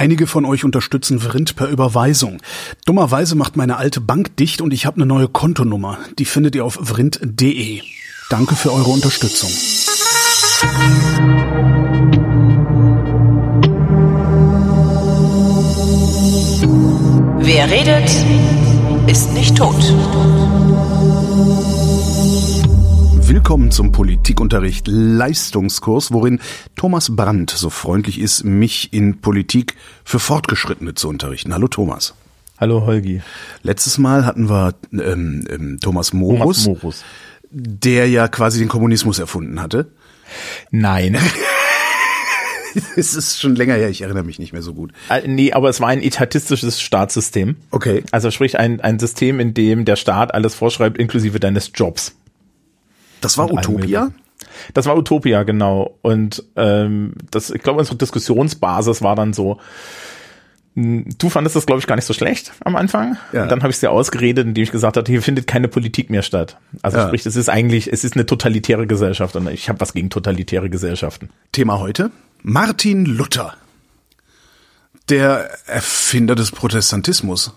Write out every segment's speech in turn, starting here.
Einige von euch unterstützen Vrind per Überweisung. Dummerweise macht meine alte Bank dicht und ich habe eine neue Kontonummer. Die findet ihr auf vrind.de. Danke für eure Unterstützung. Wer redet, ist nicht tot. Willkommen zum Politikunterricht Leistungskurs, worin Thomas Brandt so freundlich ist, mich in Politik für Fortgeschrittene zu unterrichten. Hallo Thomas. Hallo Holgi. Letztes Mal hatten wir ähm, ähm, Thomas Morus, Thomas Morus. der ja quasi den Kommunismus erfunden hatte. Nein. es ist schon länger her, ich erinnere mich nicht mehr so gut. Äh, nee, aber es war ein etatistisches Staatssystem. Okay. Also sprich ein, ein System, in dem der Staat alles vorschreibt, inklusive deines Jobs. Das war Utopia? Das war Utopia, genau. Und ähm, das, ich glaube, unsere Diskussionsbasis war dann so, mh, du fandest das, glaube ich, gar nicht so schlecht am Anfang. Ja. Und dann habe ich es dir ausgeredet, indem ich gesagt habe, hier findet keine Politik mehr statt. Also Ja. sprich, es ist eigentlich, es ist eine totalitäre Gesellschaft und ich habe was gegen totalitäre Gesellschaften. Thema heute? Martin Luther. Der Erfinder des Protestantismus.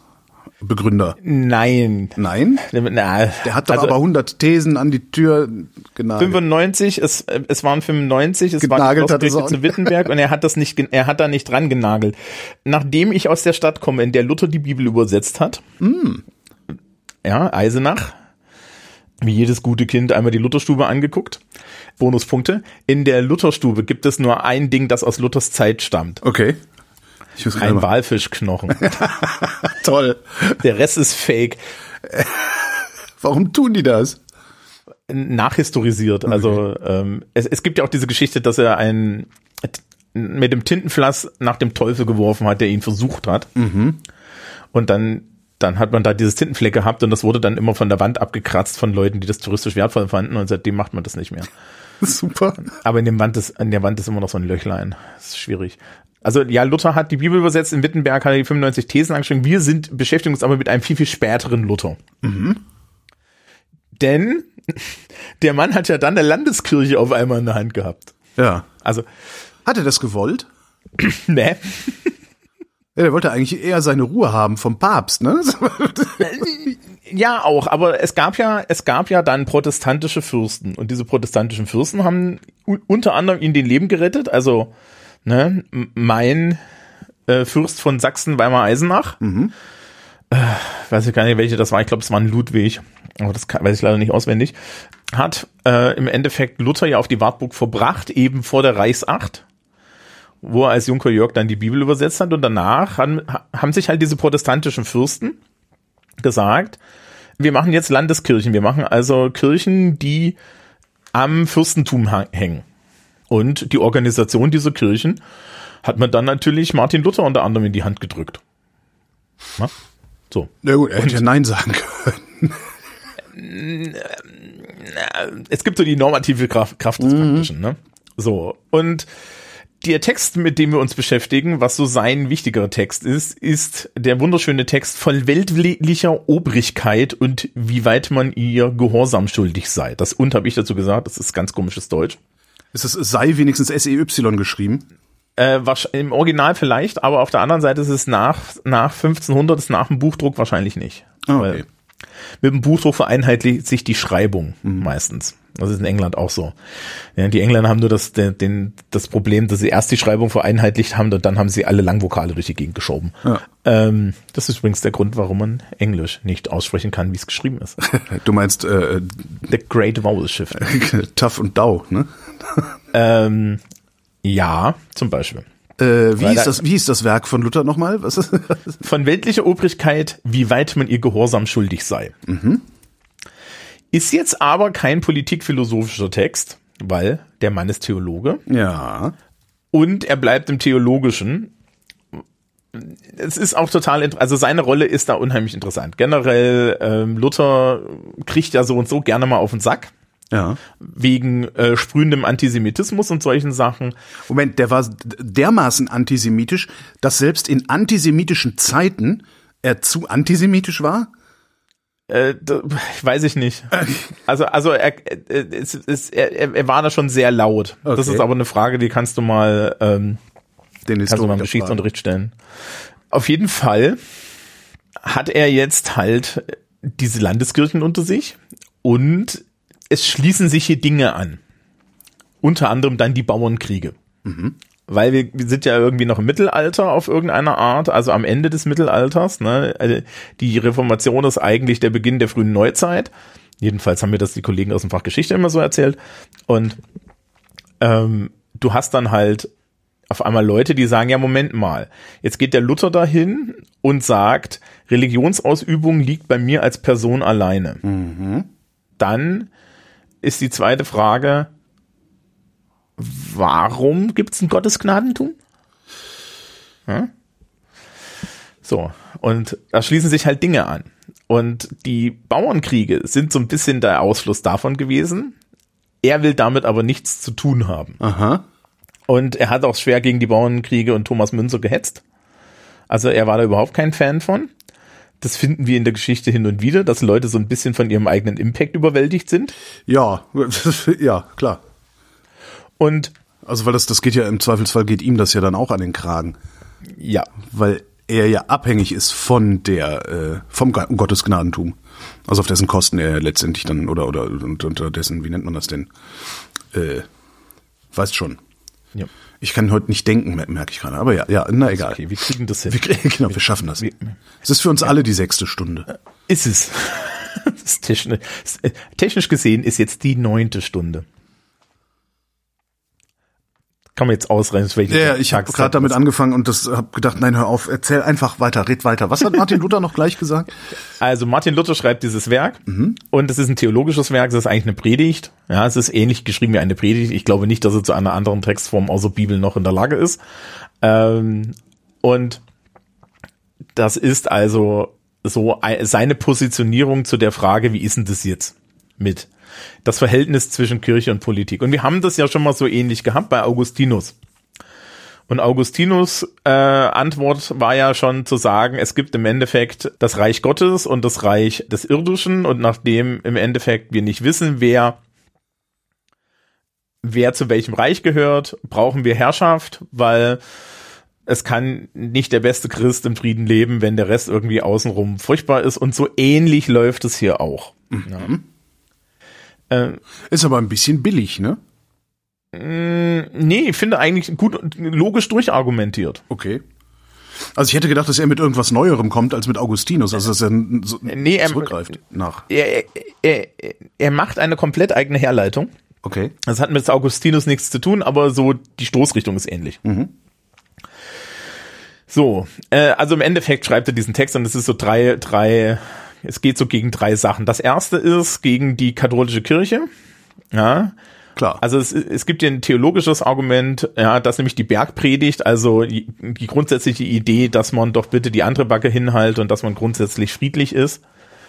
Begründer. Nein. Nein? Na, Der hat doch also- aber 100 Thesen an die Tür genagelt. 95, es, es waren 95, es Genagelt war hat die Schlosskirche zu Wittenberg und er hat das nicht, er hat da nicht dran genagelt. Nachdem ich aus der Stadt komme, in der Luther die Bibel übersetzt hat, Hm. ja, Eisenach, wie jedes gute Kind einmal die Lutherstube angeguckt, Bonuspunkte. In der Lutherstube gibt es nur ein Ding, das aus Luthers Zeit stammt. Okay. Ich muss Ein. Walfischknochen. Toll. Der Rest ist fake. Warum tun die das? nachhistorisiert. Also ähm, es, es gibt ja auch diese Geschichte, dass er ein mit dem Tintenflass nach dem Teufel geworfen hat, der ihn versucht hat. Und dann dann hat man da dieses Tintenfleck gehabt und das wurde dann immer von der Wand abgekratzt von Leuten, die das touristisch wertvoll fanden und seitdem macht man das nicht mehr. Super. Aber in dem Wand ist, an der Wand ist immer noch so ein Löchlein. Das ist schwierig. Also ja, Luther hat die Bibel übersetzt, in Wittenberg hat er die 95 Thesen angeschrieben. Wir sind, beschäftigen uns aber mit einem viel, viel späteren Luther. Denn der Mann hat ja dann eine Landeskirche auf einmal in der Hand gehabt. Ja. Also, Hat er das gewollt? ne? Ja, er wollte eigentlich eher seine Ruhe haben vom Papst, ne? Ja, auch, aber es gab ja, es gab ja dann protestantische Fürsten und diese protestantischen Fürsten haben unter anderem ihnen den Leben gerettet. Also, ne, mein äh, Fürst von Sachsen, Weimar Eisenach, äh, weiß ich gar nicht, welche das war, ich glaube, es war ein Ludwig, aber das kann, weiß ich leider nicht auswendig, hat äh, im Endeffekt Luther ja auf die Wartburg verbracht, eben vor der Reichsacht wo er als Junker Jörg dann die Bibel übersetzt hat. Und danach haben, haben sich halt diese protestantischen Fürsten gesagt, wir machen jetzt Landeskirchen, wir machen also Kirchen, die am Fürstentum hängen. Und die Organisation dieser Kirchen hat man dann natürlich Martin Luther unter anderem in die Hand gedrückt. Na? So. Na gut, er hätte ja Nein sagen können. es gibt so die normative Kraft, Kraft des Praktischen, ne? So. Und der Text, mit dem wir uns beschäftigen, was so sein wichtigerer Text ist, ist der wunderschöne Text von weltlicher Obrigkeit und wie weit man ihr Gehorsam schuldig sei. Das und habe ich dazu gesagt, das ist ganz komisches Deutsch. Ist, es sei wenigstens SEY geschrieben. Äh, Im Original vielleicht, aber auf der anderen Seite ist es nach, nach 1500, ist nach dem Buchdruck wahrscheinlich nicht. Ah, okay. Mit dem Buchdruck vereinheitlicht sich die Schreibung meistens. Das ist in England auch so. Ja, die Engländer haben nur das, den, den, das Problem, dass sie erst die Schreibung vereinheitlicht haben und dann haben sie alle Langvokale durch die Gegend geschoben. Ja. Ähm, das ist übrigens der Grund, warum man Englisch nicht aussprechen kann, wie es geschrieben ist. Du meinst äh, The Great Vowel Shift. Tough und Dau, ne? ähm, ja, zum Beispiel. Äh, wie, hieß da- das, wie hieß das Werk von Luther nochmal? Was ist Von weltlicher Obrigkeit, wie weit man ihr Gehorsam schuldig sei. Ist jetzt aber kein politikphilosophischer Text, weil der Mann ist Theologe Ja. und er bleibt im Theologischen. Es ist auch total, also seine Rolle ist da unheimlich interessant. Generell, ähm, Luther kriegt ja so und so gerne mal auf den Sack Ja. wegen äh, sprühendem Antisemitismus und solchen Sachen. Moment, der war dermaßen antisemitisch, dass selbst in antisemitischen Zeiten er zu antisemitisch war? Äh, weiß ich nicht. Also, also er, äh, es, es, er, er war da schon sehr laut. Das Okay. ist aber eine Frage, die kannst du mal ähm, Den Kannst du mal im Geschichtsunterricht stellen. Auf jeden Fall hat er jetzt halt diese Landeskirchen unter sich und es schließen sich hier Dinge an. Unter anderem dann die Bauernkriege. Weil wir, wir sind ja irgendwie noch im Mittelalter auf irgendeine Art, also am Ende des Mittelalters. Ne? Also die Reformation ist eigentlich der Beginn der frühen Neuzeit. Jedenfalls haben mir das die Kollegen aus dem Fach Geschichte immer so erzählt. Und ähm, du hast dann halt auf einmal Leute, die sagen, ja, Moment mal, jetzt geht der Luther dahin und sagt, Religionsausübung liegt bei mir als Person alleine. Dann ist die zweite Frage, warum gibt es ein Gottesgnadentum? Ja? So, und da schließen sich halt Dinge an. Und die Bauernkriege sind so ein bisschen der Ausfluss davon gewesen. Er will damit aber nichts zu tun haben. Aha. Und er hat auch schwer gegen die Bauernkriege und Thomas Münzer gehetzt. Also er war da überhaupt kein Fan von. Das finden wir in der Geschichte hin und wieder, dass Leute so ein bisschen von ihrem eigenen Impact überwältigt sind. Ja, ja, klar. Und Also weil das, das geht ja im Zweifelsfall geht ihm das ja dann auch an den Kragen, ja, weil er ja abhängig ist von der äh, vom Gottesgnadentum, also auf dessen Kosten er letztendlich dann oder oder unter dessen wie nennt man das denn? Äh, weißt schon. ja. Ich kann heute nicht denken, mer- merke ich gerade. Aber ja, ja, na egal. Okay, wir kriegen das hin. Wir, kriegen- genau, wir schaffen das. Wir- Es ist für uns alle die sechste Stunde. Ist es. Ist technisch, technisch gesehen ist jetzt die neunte Stunde. Kann man jetzt ausrechnen, welche Ja, ich habe gerade damit angefangen und das habe gedacht, nein, hör auf, erzähl einfach weiter, red weiter. Was hat Martin Luther noch gleich gesagt? Also Martin Luther schreibt dieses Werk und es ist ein theologisches Werk, es ist eigentlich eine Predigt. Ja, es ist ähnlich geschrieben wie eine Predigt. Ich glaube nicht, dass er zu einer anderen Textform außer Bibel noch in der Lage ist. Ähm, und das ist also so ei- seine Positionierung zu der Frage, wie ist denn das jetzt mit das Verhältnis zwischen Kirche und Politik. Und wir haben das ja schon mal so ähnlich gehabt bei Augustinus. Und Augustinus äh, Antwort war ja schon zu sagen, es gibt im Endeffekt das Reich Gottes und das Reich des Irdischen und nachdem im Endeffekt wir nicht wissen, wer wer zu welchem Reich gehört, brauchen wir Herrschaft, weil es kann nicht der beste Christ im Frieden leben, wenn der Rest irgendwie außenrum furchtbar ist und so ähnlich läuft es hier auch. Ja. Äh, Ist aber ein bisschen billig, ne? nee, ich finde eigentlich gut logisch durchargumentiert. Okay. Also ich hätte gedacht, dass er mit irgendwas Neuerem kommt als mit Augustinus, also dass er so Nee, er- zurückgreift nach. Er, er, er, macht eine komplett eigene Herleitung. Okay. Das hat mit Augustinus nichts zu tun, aber so die Stoßrichtung ist ähnlich. So, äh, also im Endeffekt schreibt er diesen Text und es ist so drei, drei, es geht so gegen drei Sachen. Das erste ist gegen die katholische Kirche. Ja, Klar. also es, es gibt hier ein theologisches Argument, ja, das nämlich die Bergpredigt, also die, die grundsätzliche Idee, dass man doch bitte die andere Backe hinhält und dass man grundsätzlich friedlich ist,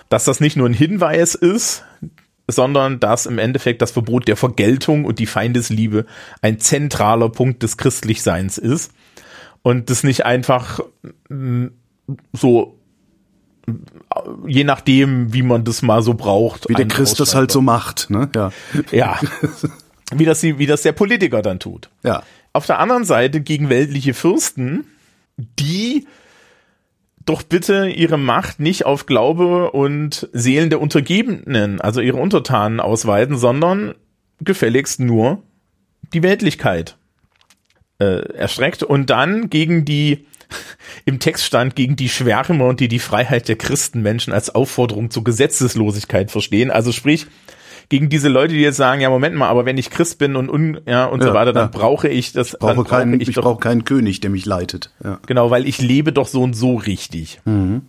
dass das nicht nur ein Hinweis ist, sondern dass im Endeffekt das Verbot der Vergeltung und die Feindesliebe ein zentraler Punkt des Christlichseins ist und das nicht einfach mm, so je nachdem, wie man das mal so braucht. Wie der Christ das halt so macht, ne? Ja. ja. Wie das, wie das der Politiker dann tut. Ja. Auf der anderen Seite gegen weltliche Fürsten, die doch bitte ihre Macht nicht auf Glaube und Seelen der Untergebenen, also ihre Untertanen ausweiten, sondern gefälligst nur die Weltlichkeit äh, erstreckt und dann gegen die im Text stand gegen die Schwärmer, die die Freiheit der Christenmenschen als Aufforderung zur Gesetzeslosigkeit verstehen. Also sprich, gegen diese Leute, die jetzt sagen, ja, Moment mal, aber wenn ich Christ bin und, un, ja, und so Ja, weiter, dann ja. brauche ich das, Ich brauche dann keinen, ich ich brauche keinen König, der mich leitet. Ja. genau, weil ich lebe doch so und so richtig. Mhm.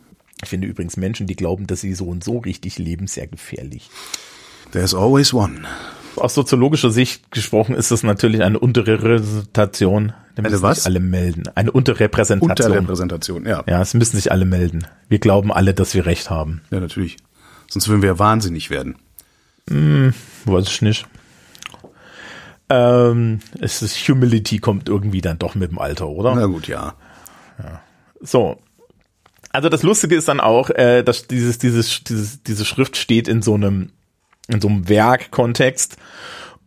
Ich finde übrigens Menschen, die glauben, dass sie so und so richtig leben, sehr gefährlich. There's always one. Aus soziologischer Sicht gesprochen ist das natürlich eine Unterrepräsentation. Da Eine müssen was? sich alle melden. Eine Unterrepräsentation. Unterrepräsentation, ja. Ja, es müssen sich alle melden. Wir glauben alle, dass wir recht haben. Ja, natürlich. Sonst würden wir ja wahnsinnig werden. Weiß ich nicht. Ähm, es ist Humility kommt irgendwie dann doch mit dem Alter, oder? Na gut, ja. So. Also das Lustige ist dann auch, äh, dass dieses, dieses, dieses, diese Schrift steht in so einem, in so einem Werkkontext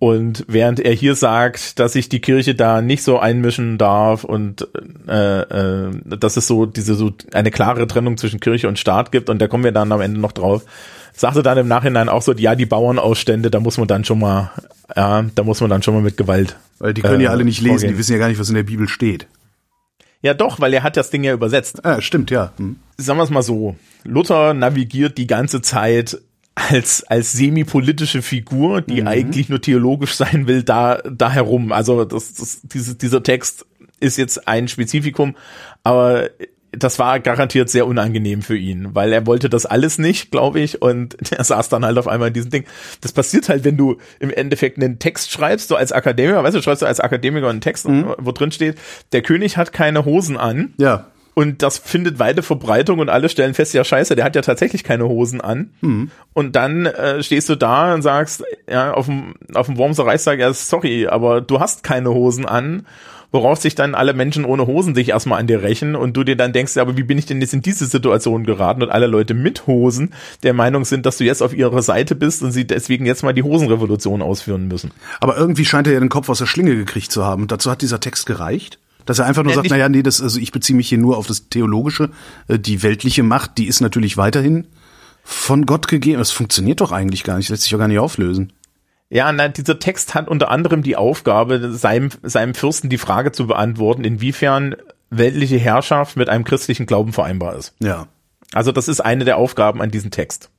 Und während er hier sagt, dass sich die Kirche da nicht so einmischen darf und äh, äh, dass es so diese so eine klare Trennung zwischen Kirche und Staat gibt und da kommen wir dann am Ende noch drauf, sagte dann im Nachhinein auch so, ja, die Bauernausstände, da muss man dann schon mal, ja, da muss man dann schon mal mit Gewalt. Weil die können ja äh, alle nicht lesen, vorgehen. die wissen ja gar nicht, was in der Bibel steht. Ja, doch, weil er hat das Ding ja übersetzt. Ah, stimmt, ja. Hm. sagen wir es mal so, Luther navigiert die ganze Zeit als, als semi-politische Figur, die eigentlich nur theologisch sein will, da, da herum. Also das, das, dieses, dieser Text ist jetzt ein Spezifikum, aber das war garantiert sehr unangenehm für ihn, weil er wollte das alles nicht, glaube ich, und er saß dann halt auf einmal in diesem Ding. Das passiert halt, wenn du im Endeffekt einen Text schreibst, so als Akademiker, weißt du, schreibst du als Akademiker einen Text, wo drin steht, der König hat keine Hosen an. Ja. Und das findet weite Verbreitung und alle stellen fest, ja scheiße, der hat ja tatsächlich keine Hosen an. Und dann äh, stehst du da und sagst, ja, auf dem, auf dem Wormser Reichstag, ja, sorry, aber du hast keine Hosen an. Worauf sich dann alle Menschen ohne Hosen sich erstmal an dir rächen und du dir dann denkst, ja, aber wie bin ich denn jetzt in diese Situation geraten und alle Leute mit Hosen der Meinung sind, dass du jetzt auf ihrer Seite bist und sie deswegen jetzt mal die Hosenrevolution ausführen müssen. Aber irgendwie scheint er ja den Kopf aus der Schlinge gekriegt zu haben. Und dazu hat dieser Text gereicht. Dass er einfach nur Ja, sagt, naja, nee, das, also ich beziehe mich hier nur auf das Theologische. Äh, Die weltliche Macht, die ist natürlich weiterhin von Gott gegeben. Das funktioniert doch eigentlich gar nicht, lässt sich doch gar nicht auflösen. Ja, na, dieser Text hat unter anderem die Aufgabe, seinem, seinem Fürsten die Frage zu beantworten, inwiefern weltliche Herrschaft mit einem christlichen Glauben vereinbar ist. Ja. Also das ist eine der Aufgaben an diesem Text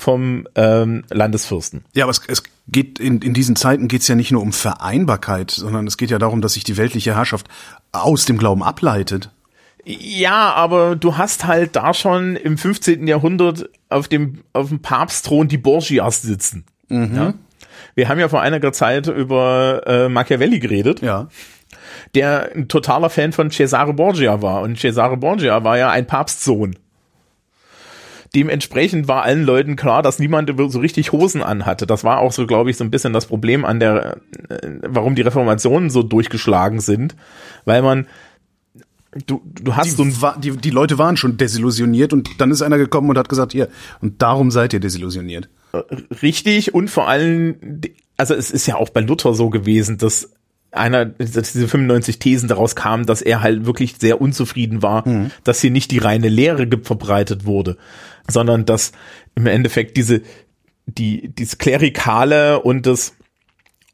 vom ähm, Landesfürsten. Ja, aber es, es geht in, in diesen Zeiten geht es ja nicht nur um Vereinbarkeit, sondern es geht ja darum, dass sich die weltliche Herrschaft aus dem Glauben ableitet. Ja, aber du hast halt da schon im 15. Jahrhundert auf dem, auf dem Papstthron die Borgias sitzen. Ja? Wir haben ja vor einiger Zeit über äh, Machiavelli geredet. Ja. der ein totaler Fan von Cesare Borgia war. Und Cesare Borgia war ja ein Papstsohn. Dementsprechend war allen Leuten klar, dass niemand so richtig Hosen anhatte. Das war auch so, glaube ich, so ein bisschen das Problem an der, äh, warum die Reformationen so durchgeschlagen sind, weil man, du, du hast so ein Die, die, die Leute waren schon desillusioniert und dann ist einer gekommen und hat gesagt, hier, und darum seid ihr desillusioniert. Richtig und vor allem, also es ist ja auch bei Luther so gewesen, dass einer, dass diese 95 Thesen daraus kamen, dass er halt wirklich sehr unzufrieden war, dass hier nicht die reine Lehre verbreitet wurde, sondern dass im Endeffekt diese, die, dieses Klerikale und das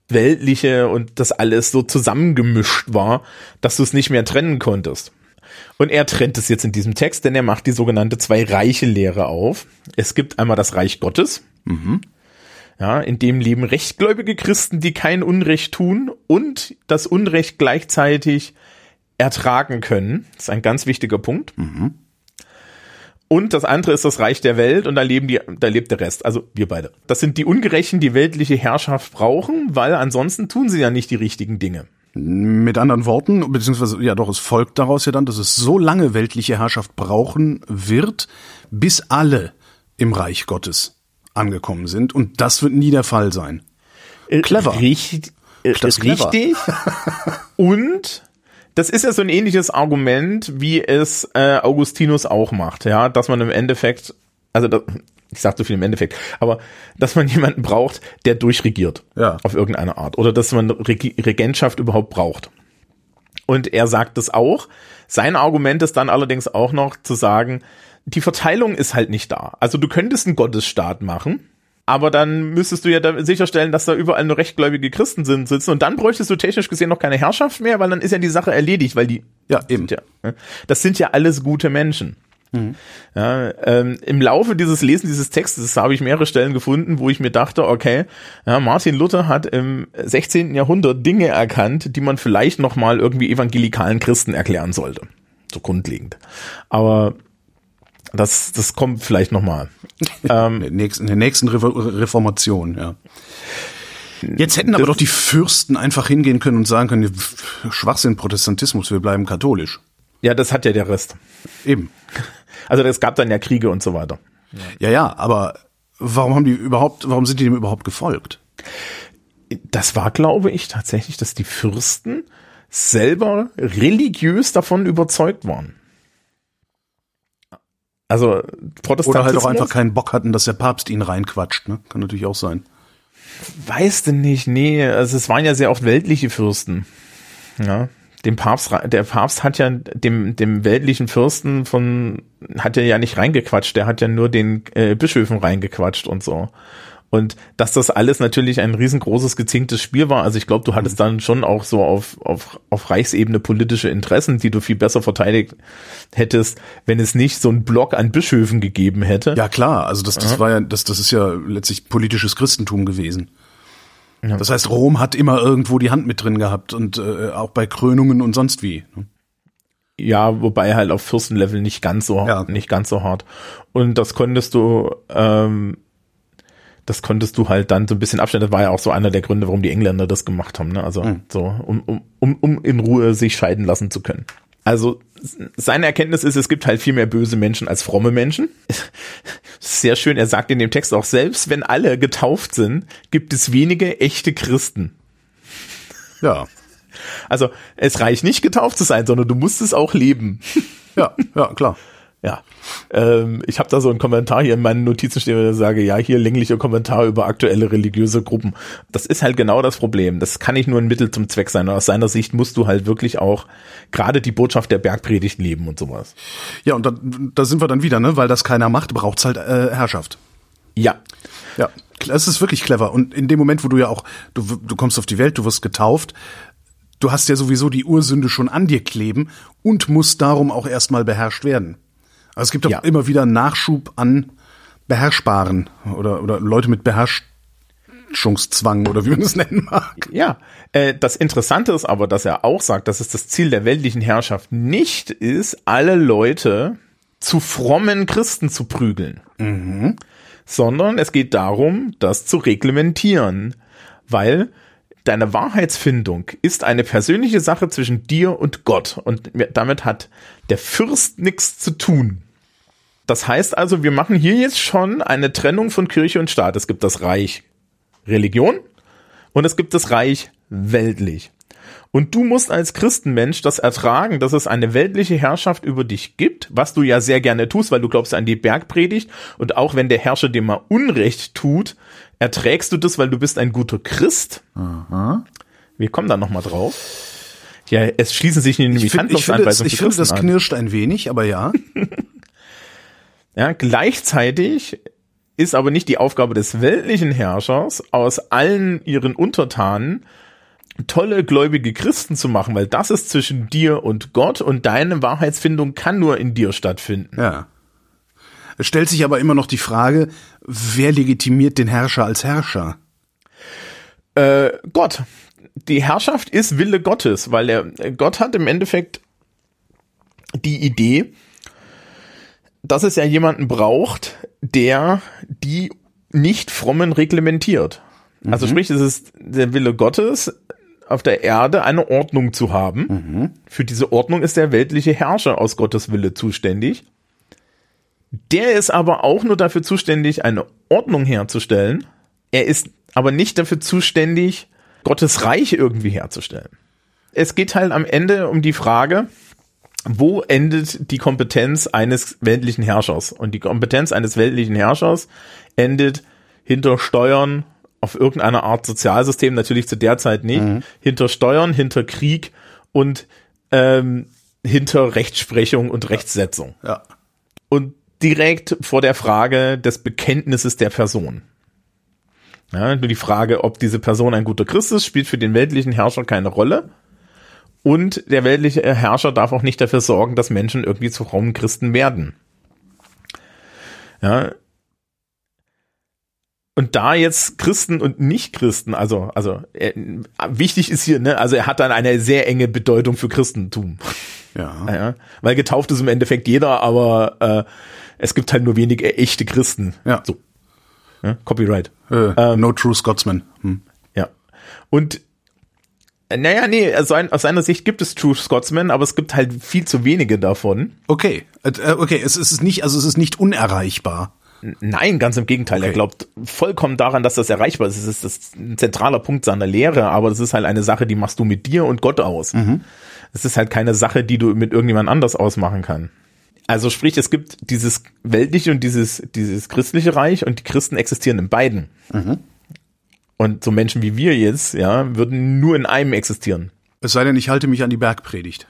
Weltliche und das alles so zusammengemischt war, dass du es nicht mehr trennen konntest. Und er trennt es jetzt in diesem Text, denn er macht die sogenannte Zwei-Reiche-Lehre auf. Es gibt einmal das Reich Gottes, ja, in dem leben rechtgläubige Christen, die kein Unrecht tun und das Unrecht gleichzeitig ertragen können. Das ist ein ganz wichtiger Punkt. Und das andere ist das Reich der Welt und da leben die, da lebt der Rest, also wir beide. Das sind die Ungerechten, die weltliche Herrschaft brauchen, weil ansonsten tun sie ja nicht die richtigen Dinge. Mit anderen Worten, beziehungsweise, ja doch, es folgt daraus ja dann, dass es so lange weltliche Herrschaft brauchen wird, bis alle im Reich Gottes angekommen sind. Und das wird nie der Fall sein. Clever. Richtig. äh, Das ist clever. richtig. Und das ist ja so ein ähnliches Argument, wie es äh, Augustinus auch macht, ja, dass man im Endeffekt, also das, ich sag so viel im Endeffekt, aber dass man jemanden braucht, der durchregiert Ja. auf irgendeine Art oder dass man Reg Regentschaft überhaupt braucht. Und er sagt es auch. Sein Argument ist dann allerdings auch noch zu sagen, die Verteilung ist halt nicht da. Also du könntest einen Gottesstaat machen, aber dann müsstest du ja da sicherstellen, dass da überall nur rechtgläubige Christen sind, sitzen und dann bräuchtest du technisch gesehen noch keine Herrschaft mehr, weil dann ist ja die Sache erledigt, weil die Ja, eben. ja, das sind ja alles gute Menschen. Ja, ähm, Im Laufe dieses Lesen dieses Textes habe ich mehrere Stellen gefunden, wo ich mir dachte, okay, ja, Martin Luther hat im 16. Jahrhundert Dinge erkannt, die man vielleicht noch mal irgendwie evangelikalen Christen erklären sollte. So grundlegend. Aber das, das kommt vielleicht noch mal. Ähm, In der nächsten, in der nächsten Re Reformation, ja. Jetzt hätten aber doch die Fürsten einfach hingehen können und sagen können, Schwachsinn, Protestantismus, wir bleiben katholisch. ja, das hat ja der Rest. Eben. Also es gab dann ja Kriege und so weiter. Ja, ja, aber warum haben die überhaupt, warum sind die dem überhaupt gefolgt? das war, glaube ich, tatsächlich, dass die Fürsten selber religiös davon überzeugt waren. Also Protestantismus. Oder halt auch einfach keinen Bock hatten, dass der Papst ihn reinquatscht, ne? Kann natürlich auch sein. Weißt du nicht, nee, also es waren ja sehr oft weltliche Fürsten. Ja, dem Papst, der Papst hat ja dem, dem weltlichen Fürsten von, hat er ja nicht reingequatscht, der hat ja nur den äh, Bischöfen reingequatscht und so. Und dass das alles natürlich ein riesengroßes gezinktes Spiel war. Also ich glaube, du hattest dann schon auch so auf, auf, auf Reichsebene politische Interessen, die du viel besser verteidigt hättest, wenn es nicht so einen Block an Bischöfen gegeben hätte. Ja klar, also das, das ja. war ja, das, das ist ja letztlich politisches Christentum gewesen. Ja. Das heißt, Rom hat immer irgendwo die Hand mit drin gehabt und äh, auch bei Krönungen und sonst wie. Ne? Ja, wobei halt auf Fürstenlevel nicht ganz so ja. nicht ganz so hart. Und das konntest du ähm, das konntest du halt dann so ein bisschen abstellen. Das war ja auch so einer der Gründe, warum die Engländer das gemacht haben. Ne? Also mhm. so, um, um, um, um in Ruhe sich scheiden lassen zu können. Also seine Erkenntnis ist, es gibt halt viel mehr böse Menschen als fromme Menschen. Sehr schön, er sagt in dem Text auch, selbst wenn alle getauft sind, gibt es wenige echte Christen. Ja. Also es reicht nicht getauft zu sein, sondern du musst es auch leben. Ja, ja, klar. Ja. Ähm, ich habe da so einen Kommentar hier in meinen Notizen stehen, wo ich sage, ja, hier länglicher Kommentar über aktuelle religiöse Gruppen. Das ist halt genau das Problem. Das kann nicht nur ein Mittel zum Zweck sein. aus seiner Sicht musst du halt wirklich auch gerade die Botschaft der Bergpredigt leben und sowas. Ja, und da, da sind wir dann wieder, ne? Weil das keiner macht, braucht's halt äh, Herrschaft. Ja. Ja, es ist wirklich clever. Und in dem Moment, wo du ja auch, du, du kommst auf die Welt, du wirst getauft, du hast ja sowieso die Ursünde schon an dir kleben und musst darum auch erstmal beherrscht werden. Also es gibt doch ja. immer wieder Nachschub an Beherrschbaren oder, oder Leute mit Beherrschungszwang oder wie man es nennen mag. Ja, äh, das Interessante ist aber, dass er auch sagt, dass es das Ziel der weltlichen Herrschaft nicht ist, alle Leute zu frommen Christen zu prügeln, mhm. sondern es geht darum, das zu reglementieren, weil deine Wahrheitsfindung ist eine persönliche Sache zwischen dir und Gott und damit hat der Fürst nichts zu tun. Das heißt also, wir machen hier jetzt schon eine Trennung von Kirche und Staat. Es gibt das Reich Religion und es gibt das Reich weltlich. Und du musst als Christenmensch das ertragen, dass es eine weltliche Herrschaft über dich gibt, was du ja sehr gerne tust, weil du glaubst an die Bergpredigt. Und auch wenn der Herrscher dir mal Unrecht tut, erträgst du das, weil du bist ein guter Christ. Aha. Wir kommen da nochmal drauf. Ja, es schließen sich nämlich Handlungsanweisungen. Ich finde, ich finde das knirscht ein wenig, aber ja. Ja, gleichzeitig ist aber nicht die Aufgabe des weltlichen Herrschers, aus allen ihren Untertanen tolle gläubige Christen zu machen, weil das ist zwischen dir und Gott und deine Wahrheitsfindung kann nur in dir stattfinden. Ja. Es stellt sich aber immer noch die Frage, wer legitimiert den Herrscher als Herrscher? Äh, Gott. Die Herrschaft ist Wille Gottes, weil er, Gott hat im Endeffekt die Idee, dass es ja jemanden braucht, der die nicht frommen reglementiert. Also mhm. sprich, es ist der Wille Gottes, auf der Erde eine Ordnung zu haben. Mhm. Für diese Ordnung ist der weltliche Herrscher aus Gottes Wille zuständig. Der ist aber auch nur dafür zuständig, eine Ordnung herzustellen. Er ist aber nicht dafür zuständig, Gottes Reich irgendwie herzustellen. Es geht halt am Ende um die Frage, wo endet die Kompetenz eines weltlichen Herrschers? Und die Kompetenz eines weltlichen Herrschers endet hinter Steuern auf irgendeine Art Sozialsystem, natürlich zu der Zeit nicht, mhm. hinter Steuern, hinter Krieg und ähm, hinter Rechtsprechung und Rechtssetzung. Ja. Und direkt vor der Frage des Bekenntnisses der Person. Ja, nur die Frage, ob diese Person ein guter Christ ist, spielt für den weltlichen Herrscher keine Rolle. Und der weltliche Herrscher darf auch nicht dafür sorgen, dass Menschen irgendwie zu frommen Christen werden. Ja. Und da jetzt Christen und Nicht-Christen, also, also er, wichtig ist hier, ne, also er hat dann eine sehr enge Bedeutung für Christentum. Ja. ja weil getauft ist im Endeffekt jeder, aber äh, es gibt halt nur wenige echte Christen. Ja. So. Ja, Copyright. Äh, ähm, no true Scotsman. Hm. Ja. Und naja, nee, also aus seiner Sicht gibt es True Scotsmen, aber es gibt halt viel zu wenige davon. Okay, äh, okay, es ist nicht, also es ist nicht unerreichbar. Nein, ganz im Gegenteil. Okay. Er glaubt vollkommen daran, dass das erreichbar ist. Es ist das ein zentraler Punkt seiner Lehre, aber das ist halt eine Sache, die machst du mit dir und Gott aus. Mhm. Es ist halt keine Sache, die du mit irgendjemand anders ausmachen kann. Also sprich, es gibt dieses weltliche und dieses, dieses christliche Reich und die Christen existieren in beiden. Mhm. Und so Menschen wie wir jetzt, ja, würden nur in einem existieren. Es sei denn, ich halte mich an die Bergpredigt.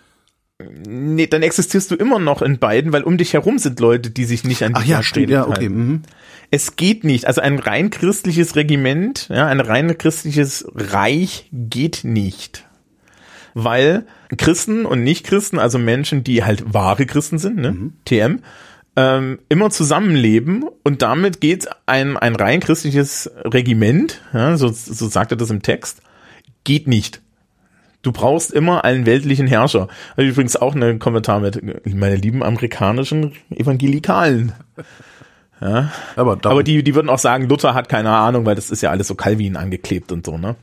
Nee, dann existierst du immer noch in beiden, weil um dich herum sind Leute, die sich nicht an die Ach ja, stimmt, ja, okay. Mhm. Es geht nicht. Also ein rein christliches Regiment, ja, ein rein christliches Reich geht nicht. Weil Christen und Nicht-Christen, also Menschen, die halt wahre Christen sind, ne, mhm. TM, ähm, immer zusammenleben und damit geht ein, ein rein christliches Regiment, ja, so, so sagt er das im Text, geht nicht. Du brauchst immer einen weltlichen Herrscher. Also übrigens auch einen Kommentar mit meine lieben amerikanischen Evangelikalen. Ja. Aber, Aber die, die würden auch sagen, Luther hat keine Ahnung, weil das ist ja alles so Calvin angeklebt und so, ne?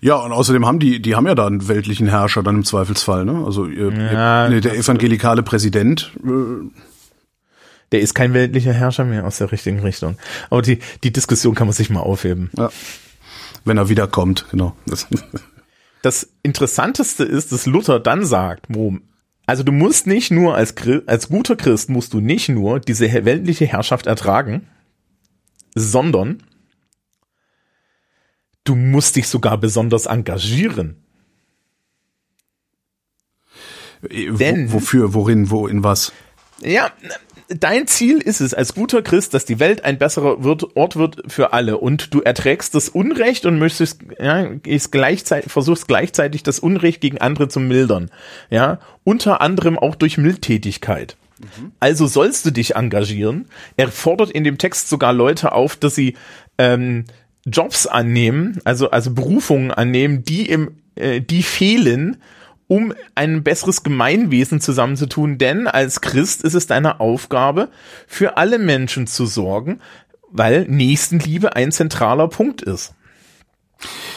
Ja, und außerdem haben die, die haben ja da einen weltlichen Herrscher dann im Zweifelsfall, ne? Also ja, ihr, der evangelikale Präsident. Äh, der ist kein weltlicher Herrscher mehr aus der richtigen Richtung. Aber die, die Diskussion kann man sich mal aufheben. Ja. Wenn er wiederkommt, genau. Das das Interessanteste ist, dass Luther dann sagt, wo, also du musst nicht nur als, als guter Christ musst du nicht nur diese weltliche Herrschaft ertragen, sondern du musst dich sogar besonders engagieren. Äh, Denn, wofür, worin, wo, in was? Ja, dein Ziel ist es als guter Christ, dass die Welt ein besserer wird, Ort wird für alle und du erträgst das Unrecht und möchtest, ja, ist gleichzeitig, versuchst gleichzeitig das Unrecht gegen andere zu mildern. Ja, unter anderem auch durch Mildtätigkeit. Mhm. Also sollst du dich engagieren. Er fordert in dem Text sogar Leute auf, dass sie ähm, Jobs annehmen, also also Berufungen annehmen, die im äh, die fehlen, um ein besseres Gemeinwesen zusammenzutun, denn als Christ ist es deine Aufgabe, für alle Menschen zu sorgen, weil Nächstenliebe ein zentraler Punkt ist.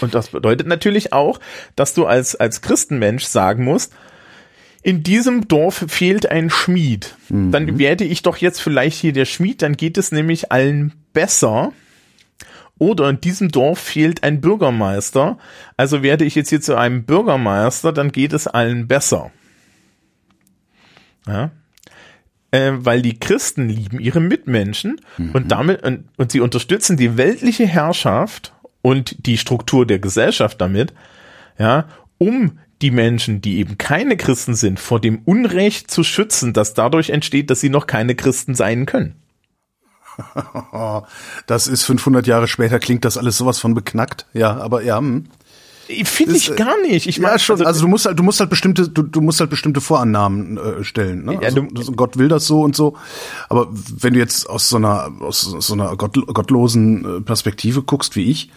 Und das bedeutet natürlich auch, dass du als, als Christenmensch sagen musst, in diesem Dorf fehlt ein Schmied. Mhm. Dann werde ich doch jetzt vielleicht hier der Schmied, dann geht es nämlich allen besser oder in diesem Dorf fehlt ein Bürgermeister, also werde ich jetzt hier zu einem Bürgermeister, dann geht es allen besser. Ja. Äh, weil die Christen lieben ihre Mitmenschen mhm. und damit und, und sie unterstützen die weltliche Herrschaft und die Struktur der Gesellschaft damit, ja, um die Menschen, die eben keine Christen sind, vor dem Unrecht zu schützen, das dadurch entsteht, dass sie noch keine Christen sein können. das ist 500 Jahre später, klingt das alles sowas von beknackt. Ja, aber ja. Hm. Finde ich gar nicht. Ich ja, schon. Also, also, du musst halt, du musst halt bestimmte, du, du musst halt bestimmte Vorannahmen äh, stellen. Ne? Also, ja, Gott will das so und so. Aber wenn du jetzt aus so einer, aus so einer gott, gottlosen äh, Perspektive guckst, wie ich,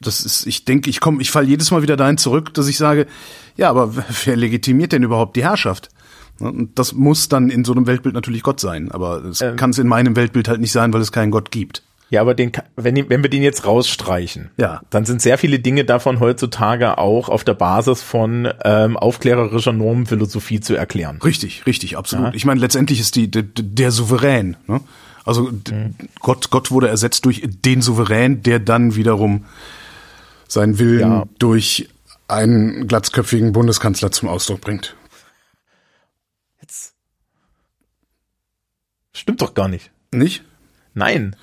das ist, ich denke, ich komme, ich falle jedes Mal wieder dahin zurück, dass ich sage, ja, aber wer legitimiert denn überhaupt die Herrschaft? Ne, und das muss dann in so einem Weltbild natürlich Gott sein, aber es ähm, kann es in meinem Weltbild halt nicht sein, weil es keinen Gott gibt. Ja, aber den, wenn, wenn wir den jetzt rausstreichen, ja. dann sind sehr viele Dinge davon heutzutage auch auf der Basis von ähm, aufklärerischer Normenphilosophie zu erklären. Richtig, richtig, absolut. Ja. Ich meine, letztendlich ist die, der, der Souverän. Ne? Also mhm. Gott, Gott wurde ersetzt durch den Souverän, der dann wiederum seinen Willen ja. durch einen glatzköpfigen Bundeskanzler zum Ausdruck bringt. Stimmt doch gar nicht. Nicht? Nein.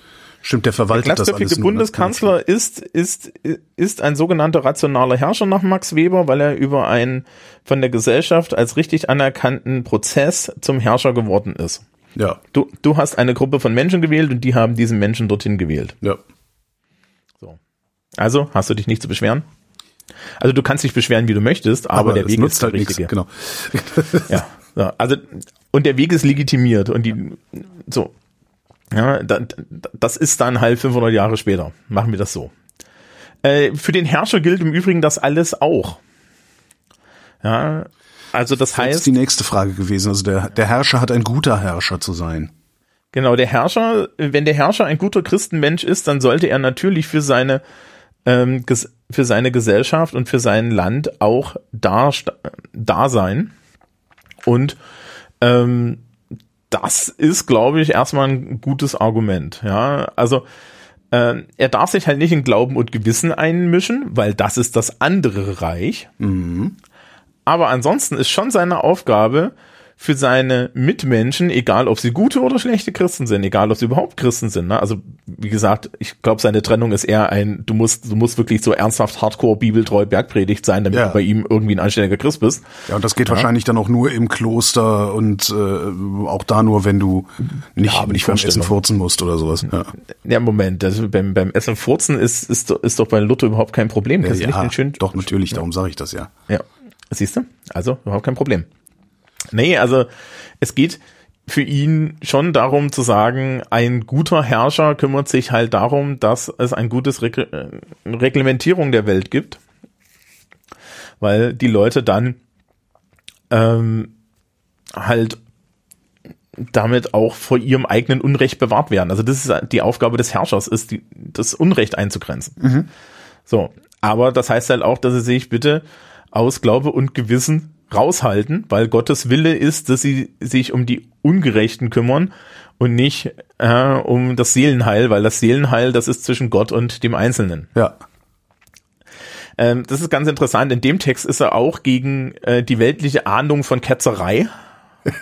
Stimmt, der verwaltet der das alles. Der Bundeskanzler ist, ist, ist ein sogenannter rationaler Herrscher nach Max Weber, weil er über einen von der Gesellschaft als richtig anerkannten Prozess zum Herrscher geworden ist. Ja. Du, du hast eine Gruppe von Menschen gewählt und die haben diesen Menschen dorthin gewählt. Ja. So. Also, hast du dich nicht zu beschweren? Also du kannst dich beschweren, wie du möchtest, aber, aber der Weg ist der halt richtige. Nichts, genau. ja. Ja, also und der Weg ist legitimiert und die so ja, da, das ist dann halt 500 Jahre später. Machen wir das so. Äh, für den Herrscher gilt im Übrigen das alles auch. Ja, also das, das heißt. Das ist die nächste Frage gewesen. Also der, der Herrscher hat ein guter Herrscher zu sein. Genau, der Herrscher, wenn der Herrscher ein guter Christenmensch ist, dann sollte er natürlich für seine ähm, für seine Gesellschaft und für sein Land auch da, da sein. Und ähm, das ist, glaube ich, erstmal ein gutes Argument. Ja, also äh, er darf sich halt nicht in Glauben und Gewissen einmischen, weil das ist das andere Reich. Mhm. Aber ansonsten ist schon seine Aufgabe, für seine Mitmenschen, egal ob sie gute oder schlechte Christen sind, egal ob sie überhaupt Christen sind. Ne? Also wie gesagt, ich glaube, seine Trennung ist eher ein, du musst, du musst wirklich so ernsthaft Hardcore Bibeltreu Bergpredigt sein, damit Ja. du bei ihm irgendwie ein anständiger Christ bist. Ja, und das geht wahrscheinlich dann auch nur im Kloster und äh, auch da nur, wenn du nicht, Ja, nicht beim Essen furzen musst oder sowas. Ja, Ja, Moment, das, beim, beim Essen Furzen ist, ist, doch- ist doch bei Luther überhaupt kein Problem. Kannst nicht ja den schönen, doch, natürlich, darum sage ich das ja. Ja, siehst du? Also überhaupt kein Problem. Nee, also es geht für ihn schon darum zu sagen, ein guter Herrscher kümmert sich halt darum, dass es ein gutes Regl äh, Reglementierung der Welt gibt, weil die Leute dann ähm, halt damit auch vor ihrem eigenen Unrecht bewahrt werden. Also das ist die Aufgabe des Herrschers, ist die, das Unrecht einzugrenzen. So, aber das heißt halt auch, dass sie sich bitte aus Glaube und Gewissen raushalten, weil Gottes Wille ist, dass sie sich um die Ungerechten kümmern und nicht äh, um das Seelenheil, weil das Seelenheil, das ist zwischen Gott und dem Einzelnen. Ja, Ähm, das ist ganz interessant. In dem Text ist er auch gegen äh, die weltliche Ahndung von Ketzerei.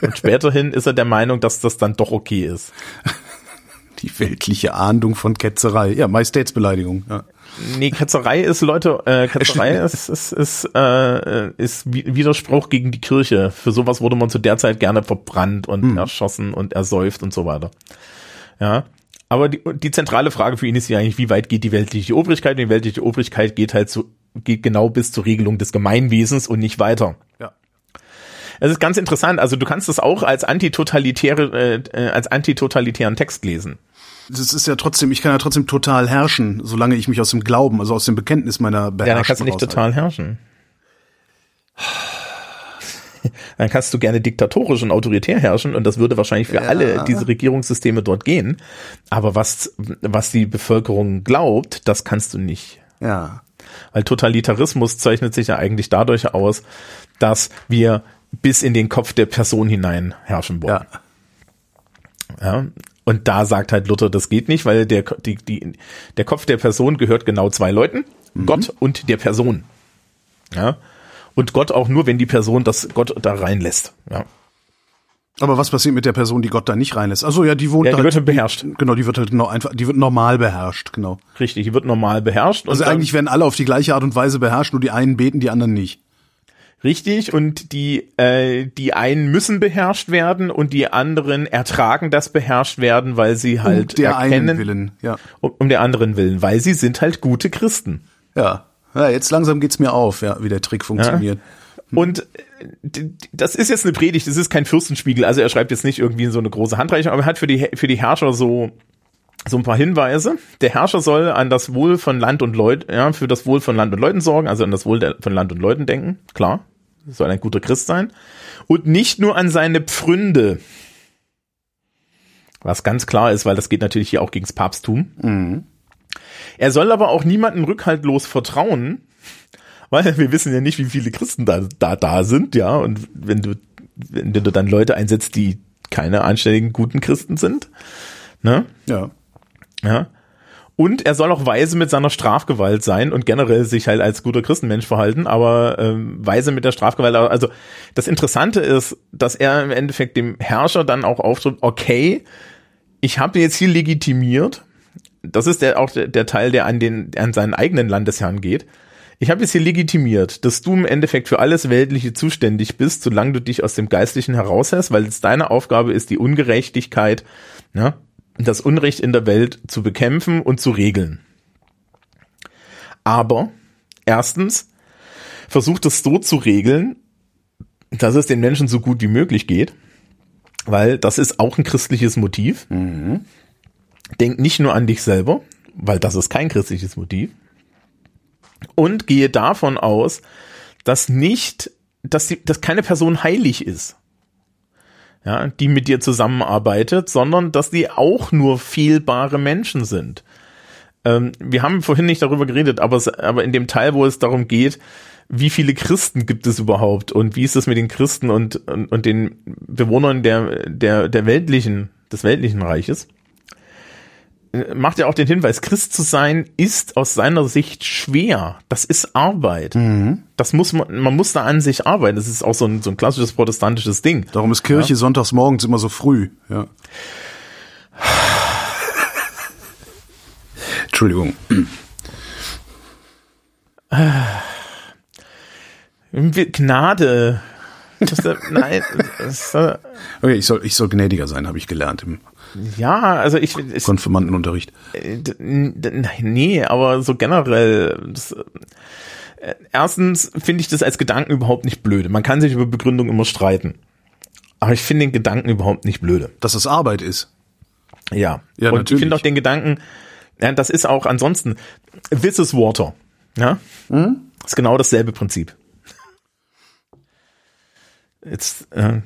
Und späterhin ist er der Meinung, dass das dann doch okay ist. die weltliche Ahndung von Ketzerei. Ja, Majestätsbeleidigung. Ja. Nee, Ketzerei ist, Leute, äh, Ketzerei ist, ist, ist, äh, ist Wi- Widerspruch gegen die Kirche. Für sowas wurde man zu der Zeit gerne verbrannt und erschossen und ersäuft und so weiter. Ja. Aber die, die zentrale Frage für ihn ist ja eigentlich, wie weit geht die weltliche Obrigkeit? Und die weltliche Obrigkeit geht halt zu, geht genau bis zur Regelung des Gemeinwesens und nicht weiter. ja. Es ist ganz interessant. Also du kannst das auch als antitotalitäre, äh, äh, als antitotalitären Text lesen. Das ist ja trotzdem, ich kann ja trotzdem total herrschen, solange ich mich aus dem Glauben, also aus dem Bekenntnis meiner Beherrschung Ja, dann kannst du nicht total herrschen. Dann kannst du gerne diktatorisch und autoritär herrschen und das würde wahrscheinlich für alle diese Regierungssysteme dort gehen. Aber was, was die Bevölkerung glaubt, das kannst du nicht. Ja. Weil Totalitarismus zeichnet sich ja eigentlich dadurch aus, dass wir bis in den Kopf der Person hinein herrschen wollen. Ja. Ja. Und da sagt halt Luther, das geht nicht, weil der, die, die, der Kopf der Person gehört genau zwei Leuten, Gott und der Person. Ja. Und Gott auch nur, wenn die Person das Gott da reinlässt. Ja. Aber was passiert mit der Person, die Gott da nicht reinlässt? Also ja, die wohnt Ja, die halt, wird halt beherrscht. Genau, die wird halt noch einfach, die wird normal beherrscht, genau. Richtig, die wird normal beherrscht. Also eigentlich werden alle auf die gleiche Art und Weise beherrscht, nur die einen beten, die anderen nicht. Richtig, und die, äh, die einen müssen beherrscht werden und die anderen ertragen das beherrscht werden, weil sie halt um der erkennen, einen Willen, ja. Um, um der anderen Willen, weil sie sind halt gute Christen. Ja. Ja, jetzt langsam geht's mir auf, ja, wie der Trick funktioniert. Und äh, das ist jetzt eine Predigt, das ist kein Fürstenspiegel, also er schreibt jetzt nicht irgendwie in so eine große Handreichung, aber er hat für die, für die Herrscher so, so ein paar Hinweise. Der Herrscher soll an das Wohl von Land und Leuten, ja, für das Wohl von Land und Leuten sorgen, also an das Wohl der, von Land und Leuten denken, klar. Soll ein guter Christ sein. Und nicht nur an seine Pfründe. Was ganz klar ist, weil das geht natürlich hier auch gegens Papsttum. Er soll aber auch niemanden rückhaltlos vertrauen, weil wir wissen ja nicht, wie viele Christen da, da, da sind, ja. Und wenn du, wenn du dann Leute einsetzt, die keine anständigen, guten Christen sind, ne? Ja. Ja. Und er soll auch weise mit seiner Strafgewalt sein und generell sich halt als guter Christenmensch verhalten, aber ähm, weise mit der Strafgewalt. Also das Interessante ist, dass er im Endeffekt dem Herrscher dann auch auftritt, okay, ich habe jetzt hier legitimiert, das ist der, auch der, der Teil, der an, den, an seinen eigenen Landesherrn geht. Ich habe jetzt hier legitimiert, dass du im Endeffekt für alles Weltliche zuständig bist, solange du dich aus dem Geistlichen heraushältst, weil es deine Aufgabe ist, die Ungerechtigkeit, ne, das Unrecht in der Welt zu bekämpfen und zu regeln. Aber erstens, versucht es so zu regeln, dass es den Menschen so gut wie möglich geht, weil das ist auch ein christliches Motiv. Denk nicht nur an dich selber, weil das ist kein christliches Motiv. Und gehe davon aus, dass nicht, dass, die, dass keine Person heilig ist ja, die mit dir zusammenarbeitet, sondern dass die auch nur fehlbare Menschen sind. Ähm, wir haben vorhin nicht darüber geredet, aber, es, aber in dem Teil, wo es darum geht, wie viele Christen gibt es überhaupt und wie ist es mit den Christen und, und, und den Bewohnern der, der, der weltlichen, des weltlichen Reiches, macht ja auch den Hinweis, Christ zu sein ist aus seiner Sicht schwer. Das ist Arbeit. Das muss man, man muss da an sich arbeiten. Das ist auch so ein, so ein klassisches protestantisches Ding. Darum ist Kirche sonntags morgens immer so früh. Ja. Entschuldigung. Gnade. Nein, Okay, ich soll, ich soll gnädiger sein, habe ich gelernt im ja, also ich, ich Konfirmandenunterricht. Äh, nee, aber so generell. Das, äh, erstens finde ich das als Gedanken überhaupt nicht blöde. Man kann sich über Begründung immer streiten. Aber ich finde den Gedanken überhaupt nicht blöde. Dass es Arbeit ist. Ja. Ja, Und natürlich. ich finde auch den Gedanken, ja, das ist auch ansonsten, this is water. Ja? Hm? Ist genau dasselbe Prinzip. Jetzt, äh,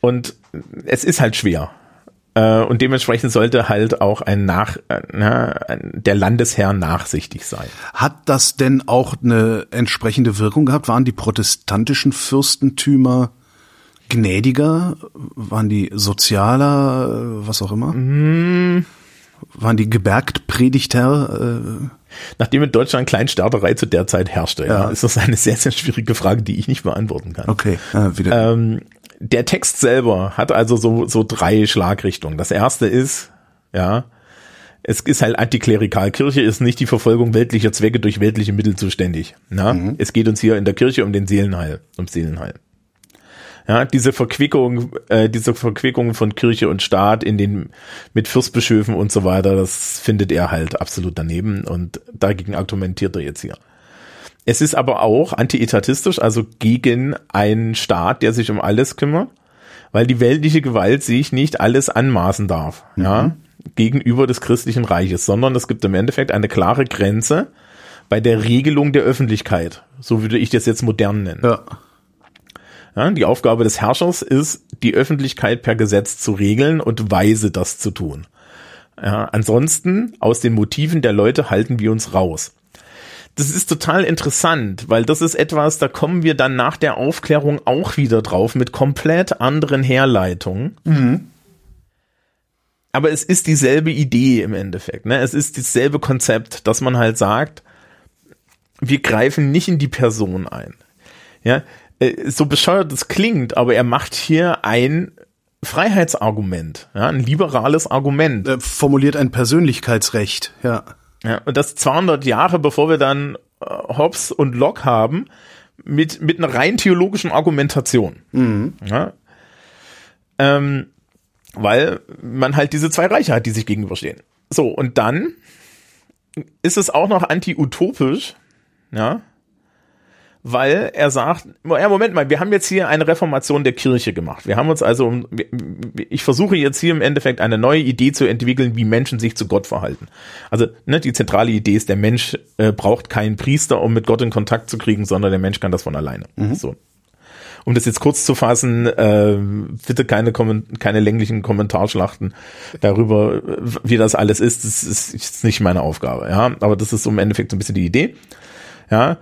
und es ist halt schwer. Äh, und dementsprechend sollte halt auch ein Nach, na, ein- der Landesherr nachsichtig sein. Hat das denn auch eine entsprechende Wirkung gehabt? Waren die protestantischen Fürstentümer gnädiger? Waren die sozialer? äh, Was auch immer? Waren die gebergt Predigter? Äh, Nachdem in Deutschland Kleinstaaterei zu der Zeit herrschte, ja. Ja. ist das eine sehr, sehr schwierige Frage, die ich nicht beantworten kann. okay, äh, wieder. Ähm, der Text selber hat also so, so drei Schlagrichtungen. Das erste ist, ja, es ist halt antiklerikal. Kirche ist nicht die Verfolgung weltlicher Zwecke durch weltliche Mittel zuständig. Na? Es geht uns hier in der Kirche um den Seelenheil, um Seelenheil. Ja, diese Verquickung, äh, diese Verquickung von Kirche und Staat in den mit Fürstbischöfen und so weiter, das findet er halt absolut daneben und dagegen argumentiert er jetzt hier. Es ist aber auch antietatistisch, also gegen einen Staat, der sich um alles kümmert, weil die weltliche Gewalt sich nicht alles anmaßen darf, ja, gegenüber des christlichen Reiches, sondern es gibt im Endeffekt eine klare Grenze bei der Regelung der Öffentlichkeit. So würde ich das jetzt modern nennen. ja. Ja, die Aufgabe des Herrschers ist, die Öffentlichkeit per Gesetz zu regeln und weise das zu tun. Ja, ansonsten, aus den Motiven der Leute halten wir uns raus. Das ist total interessant, weil das ist etwas, da kommen wir dann nach der Aufklärung auch wieder drauf mit komplett anderen Herleitungen. Aber es ist dieselbe Idee im Endeffekt. Ne? Es ist dasselbe Konzept, dass man halt sagt, wir greifen nicht in die Person ein. Ja, äh, so bescheuert es klingt, aber er macht hier ein Freiheitsargument, ja, ein liberales Argument. Äh, formuliert ein Persönlichkeitsrecht. Ja. Ja, und das 200 Jahre, bevor wir dann äh, Hobbes und Locke haben, mit, mit einer rein theologischen Argumentation. Ja, ähm, weil man halt diese zwei Reiche hat, die sich gegenüberstehen. So, und dann ist es auch noch anti-utopisch, ja, weil er sagt, ja, Moment mal, wir haben jetzt hier eine Reformation der Kirche gemacht. Wir haben uns also, um- ich versuche jetzt hier im Endeffekt eine neue Idee zu entwickeln, wie Menschen sich zu Gott verhalten. Also ne, die zentrale Idee ist, der Mensch äh, braucht keinen Priester, um mit Gott in Kontakt zu kriegen, sondern der Mensch kann das von alleine. So. Um das jetzt kurz zu fassen, äh, bitte keine, Kommen- keine länglichen Kommentarschlachten darüber, wie das alles ist. Das ist, ist nicht meine Aufgabe, ja. Aber das ist im Endeffekt so ein bisschen die Idee. Ja.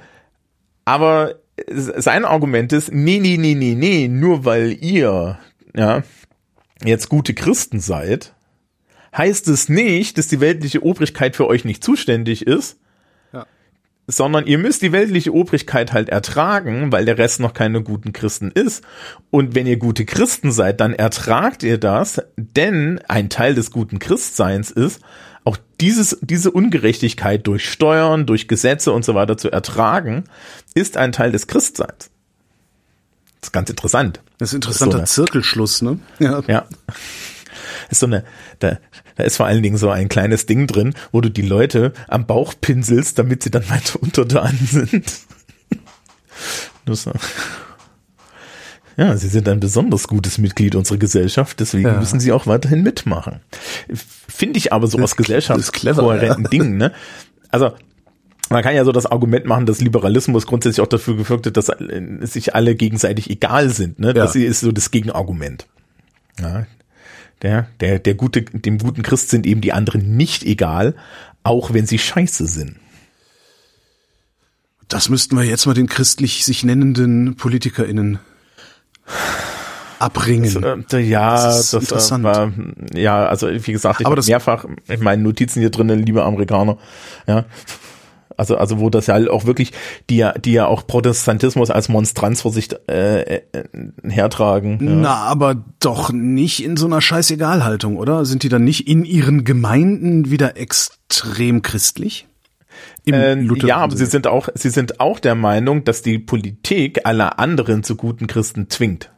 Aber sein Argument ist, nee, nee, nee, nee, nee, nur weil ihr, ja, jetzt gute Christen seid, heißt es nicht, dass die weltliche Obrigkeit für euch nicht zuständig ist, Ja. sondern ihr müsst die weltliche Obrigkeit halt ertragen, weil der Rest noch keine guten Christen ist. Und wenn ihr gute Christen seid, dann ertragt ihr das, denn ein Teil des guten Christseins ist, auch dieses, diese Ungerechtigkeit durch Steuern, durch Gesetze und so weiter zu ertragen, ist ein Teil des Christseins. Das ist ganz interessant. Das ist ein interessanter So, ne? Zirkelschluss, ne? Ja. Ja. Ist so eine, da, da ist vor allen Dingen so ein kleines Ding drin, wo du die Leute am Bauch pinselst, damit sie dann weiter untertan sind. Nur so. Ja, sie sind ein besonders gutes Mitglied unserer Gesellschaft, deswegen Ja. müssen sie auch weiterhin mitmachen. Finde ich aber so aus Das clever, gesellschaftskohärenten Dingen, ne? Also, man kann ja so das Argument machen, dass Liberalismus grundsätzlich auch dafür geführt hat, dass sich alle gegenseitig egal sind, ne? Das Ja. ist so das Gegenargument. Ja, der, der, der gute, dem guten Christ sind eben die anderen nicht egal, auch wenn sie scheiße sind. Das müssten wir jetzt mal den christlich sich nennenden PolitikerInnen abringen. Äh, ja, Das das, äh, war, ja, also wie gesagt, ich habe das- mehrfach in meinen Notizen hier drinnen, liebe Amerikaner, ja. Also, also wo das ja halt auch wirklich, die ja, die ja auch Protestantismus als Monstranz vor sich äh, äh, hertragen. Ja. Na, aber doch nicht in so einer Scheißegalhaltung, oder? Sind die dann nicht in ihren Gemeinden wieder extrem christlich? Im Äh, ja, aber sie sind auch, sie sind auch der Meinung, dass die Politik alle anderen zu guten Christen zwingt,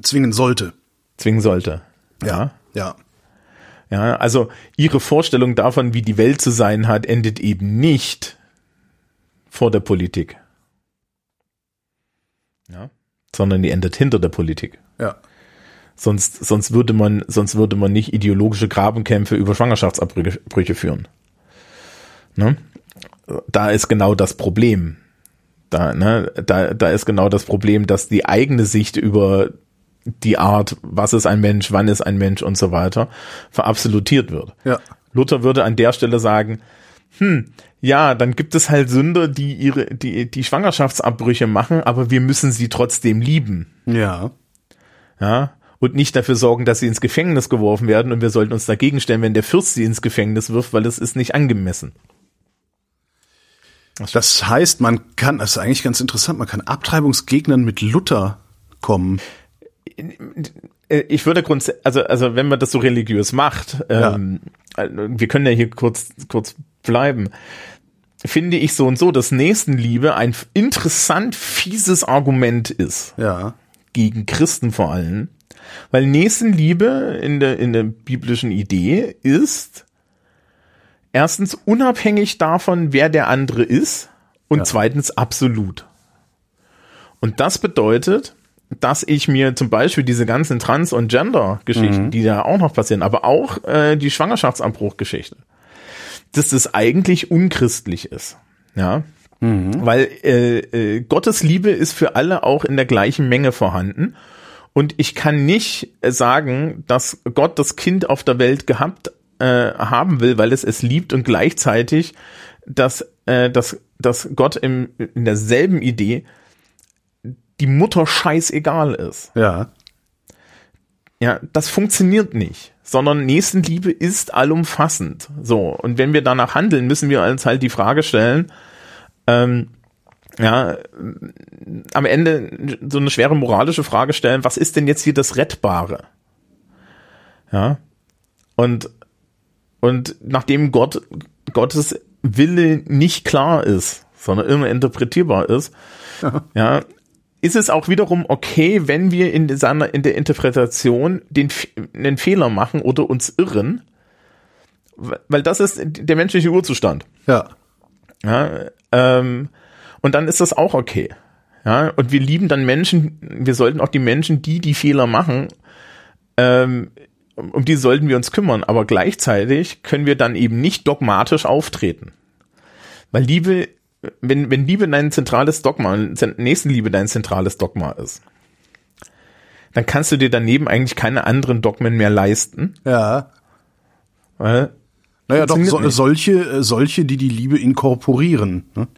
zwingen sollte. zwingen sollte. Ja. Ja. Ja, also ihre Vorstellung davon, wie die Welt zu sein hat, endet eben nicht vor der Politik. Ja. Sondern die endet hinter der Politik. Ja. Sonst, sonst würde man, sonst würde man nicht ideologische Grabenkämpfe über Schwangerschaftsabbrüche Brüche führen. Ne? Da ist genau das Problem. Da, ne, da, da ist genau das Problem, dass die eigene Sicht über die Art, was ist ein Mensch, wann ist ein Mensch und so weiter, verabsolutiert wird. Ja. Luther würde an der Stelle sagen, hm, ja, dann gibt es halt Sünder, die ihre, die, die Schwangerschaftsabbrüche machen, aber wir müssen sie trotzdem lieben. Ja. Ja, und nicht dafür sorgen, dass sie ins Gefängnis geworfen werden und wir sollten uns dagegen stellen, wenn der Fürst sie ins Gefängnis wirft, weil es ist nicht angemessen. Das heißt, man kann, das ist eigentlich ganz interessant, man kann Abtreibungsgegnern mit Luther kommen. Äh, Ich würde grundsätzlich, also, also wenn man das so religiös macht, ähm, äh, wir können ja hier kurz, kurz bleiben, finde ich so und so, dass Nächstenliebe ein interessant fieses Argument ist. Ja. gegen Christen vor allem, weil Nächstenliebe in der, in der biblischen Idee ist erstens unabhängig davon, wer der andere ist und Ja. zweitens absolut. Und das bedeutet, dass ich mir zum Beispiel diese ganzen Trans- und Gender-Geschichten, die da auch noch passieren, aber auch äh, die Schwangerschaftsabbruch-Geschichte, dass das eigentlich unchristlich ist. Ja, weil äh, äh, Gottes Liebe ist für alle auch in der gleichen Menge vorhanden. Und ich kann nicht äh, sagen, dass Gott das Kind auf der Welt gehabt äh, haben will, weil es es liebt und gleichzeitig, dass, äh, dass, dass Gott im, in derselben Idee die Mutter scheißegal ist. Ja. Ja, das funktioniert nicht, sondern Nächstenliebe ist allumfassend. So, und wenn wir danach handeln, müssen wir uns halt die Frage stellen, ähm, ja, am Ende so eine schwere moralische Frage stellen, was ist denn jetzt hier das Rettbare? Ja, und, und nachdem Gott, Gottes Wille nicht klar ist, sondern immer interpretierbar ist, ja, ist es auch wiederum okay, wenn wir in seiner, in der Interpretation den, einen Fehler machen oder uns irren, weil weil das ist der menschliche Urzustand. Ja. Ja, ähm, und dann ist das auch okay. Ja, und wir lieben dann Menschen, wir sollten auch die Menschen, die die Fehler machen, ähm, um die sollten wir uns kümmern, aber gleichzeitig können wir dann eben nicht dogmatisch auftreten. Weil Liebe, wenn, wenn Liebe dein zentrales Dogma, Nächstenliebe dein zentrales Dogma ist, dann kannst du dir daneben eigentlich keine anderen Dogmen mehr leisten, Ja. weil Naja, doch, so, solche, äh, solche, die die Liebe inkorporieren. Ne?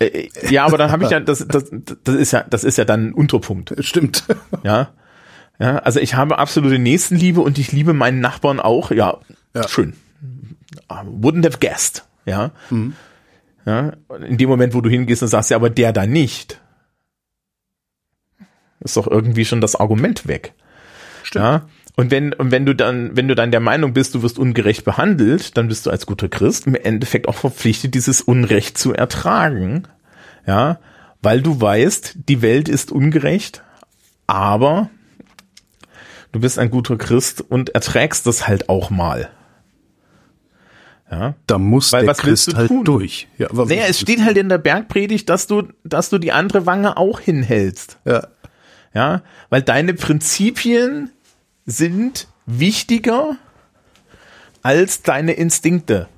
Äh, Ja, aber dann habe ich ja, das, das, das ist ja, das ist ja dann ein Unterpunkt. Stimmt. Ja. Ja, also ich habe absolute Nächstenliebe und ich liebe meinen Nachbarn auch. Ja, Ja. schön. Wouldn't have guessed. Ja. Ja. Und In dem Moment, wo du hingehst und sagst, ja, aber der da nicht, ist doch irgendwie schon das Argument weg. Stimmt. Ja. Und wenn, und wenn du dann, wenn du dann der Meinung bist, du wirst ungerecht behandelt, dann bist du als guter Christ im Endeffekt auch verpflichtet, dieses Unrecht zu ertragen. Ja. Weil du weißt, die Welt ist ungerecht, aber du bist ein guter Christ und erträgst das halt auch mal. Ja. Da muss Weil der Christ du halt tun? durch. Ja, Naja, es steht halt in der Bergpredigt, dass du, dass du die andere Wange auch hinhältst. ja. Ja, weil deine Prinzipien sind wichtiger als deine Instinkte.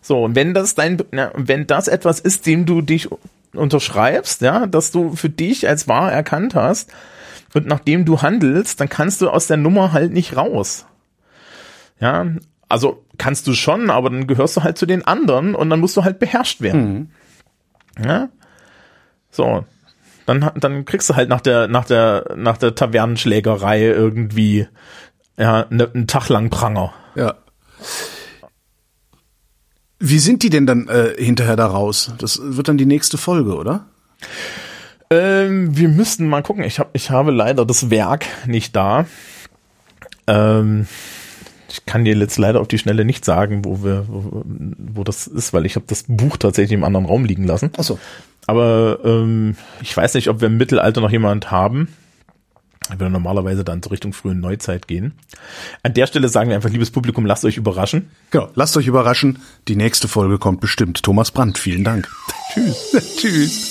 So, und wenn das dein, na, wenn das etwas ist, dem du dich unterschreibst, ja, dass du für dich als wahr erkannt hast und nachdem du handelst, dann kannst du aus der Nummer halt nicht raus. Ja, also kannst du schon, aber dann gehörst du halt zu den anderen und dann musst du halt beherrscht werden. Ja? So, dann, dann kriegst du halt nach der, nach der, nach der Tavernenschlägerei irgendwie, ja, ne, einen Tag lang Pranger. Ja. Wie sind die denn dann äh, hinterher da raus? Das wird dann die nächste Folge, oder? Ähm, wir müssten mal gucken. Ich, hab, ich habe leider das Werk nicht da. Ähm, ich kann dir jetzt leider auf die Schnelle nicht sagen, wo wir, wo, wo das ist, weil ich habe das Buch tatsächlich im anderen Raum liegen lassen. Ach so. Aber ähm, ich weiß nicht, ob wir im Mittelalter noch jemand haben. Ich würde normalerweise dann zur Richtung frühen Neuzeit gehen. An der Stelle sagen wir einfach, liebes Publikum, lasst euch überraschen. Genau, lasst euch überraschen. Die nächste Folge kommt bestimmt. Thomas Brandt, vielen Dank. Tschüss. Tschüss.